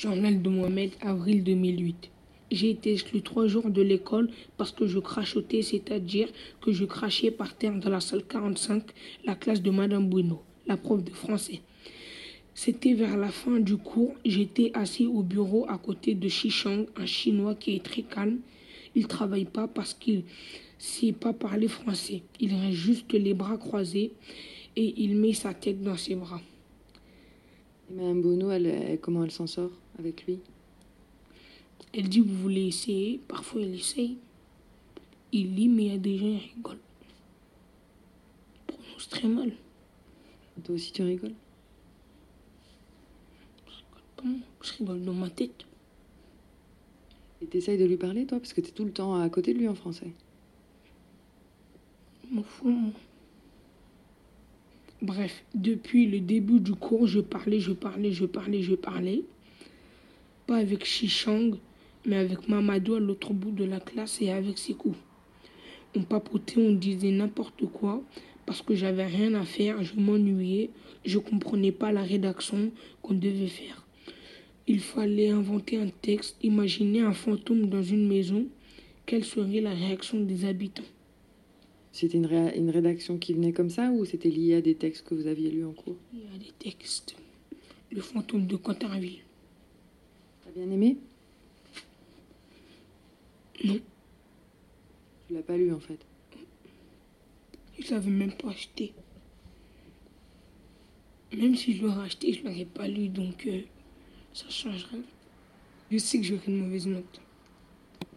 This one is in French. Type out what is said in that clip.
Journal de Mohamed, avril 2008. J'ai été exclu trois jours de l'école parce que je crachotais, c'est-à-dire que je crachais par terre dans la salle 45, la classe de Madame Bruno, la prof de français. C'était vers la fin du cours, j'étais assis au bureau à côté de Shishang, un chinois qui est très calme. Il travaille pas parce qu'il ne sait pas parler français. Il reste juste les bras croisés et il met sa tête dans ses bras. Et Madame Bono, elle, comment elle s'en sort avec lui? Elle dit Vous voulez essayer Parfois, elle essaye. Il lit, mais il y a des gens qui rigolent. Il prononce très mal. Toi aussi, tu rigoles? Je rigole pas, moi. Je rigole dans ma tête. Et t'essayes de lui parler, toi? Parce que t'es tout le temps à côté de lui en français. Je m'en fous, moi. Bref, depuis le début du cours, je parlais, je parlais, je parlais, je parlais. Pas avec Shishang, mais avec Mamadou à l'autre bout de la classe et avec Sekou. On papotait, on disait n'importe quoi parce que j'avais rien à faire, je m'ennuyais, je comprenais pas la rédaction qu'on devait faire. Il fallait inventer un texte, imaginer un fantôme dans une maison. Quelle serait la réaction des habitants? C'était une, ré- une rédaction qui venait comme ça ou c'était lié à des textes que vous aviez lus en cours? Il y a des textes. Le fantôme de Canterville. T'as bien aimé? Non, Tu l'as pas lu en fait. je l'avais même pas acheté. Même si je l'aurais acheté, je l'aurais pas lu, donc euh, ça change rien. Je sais que j'aurai une mauvaise note.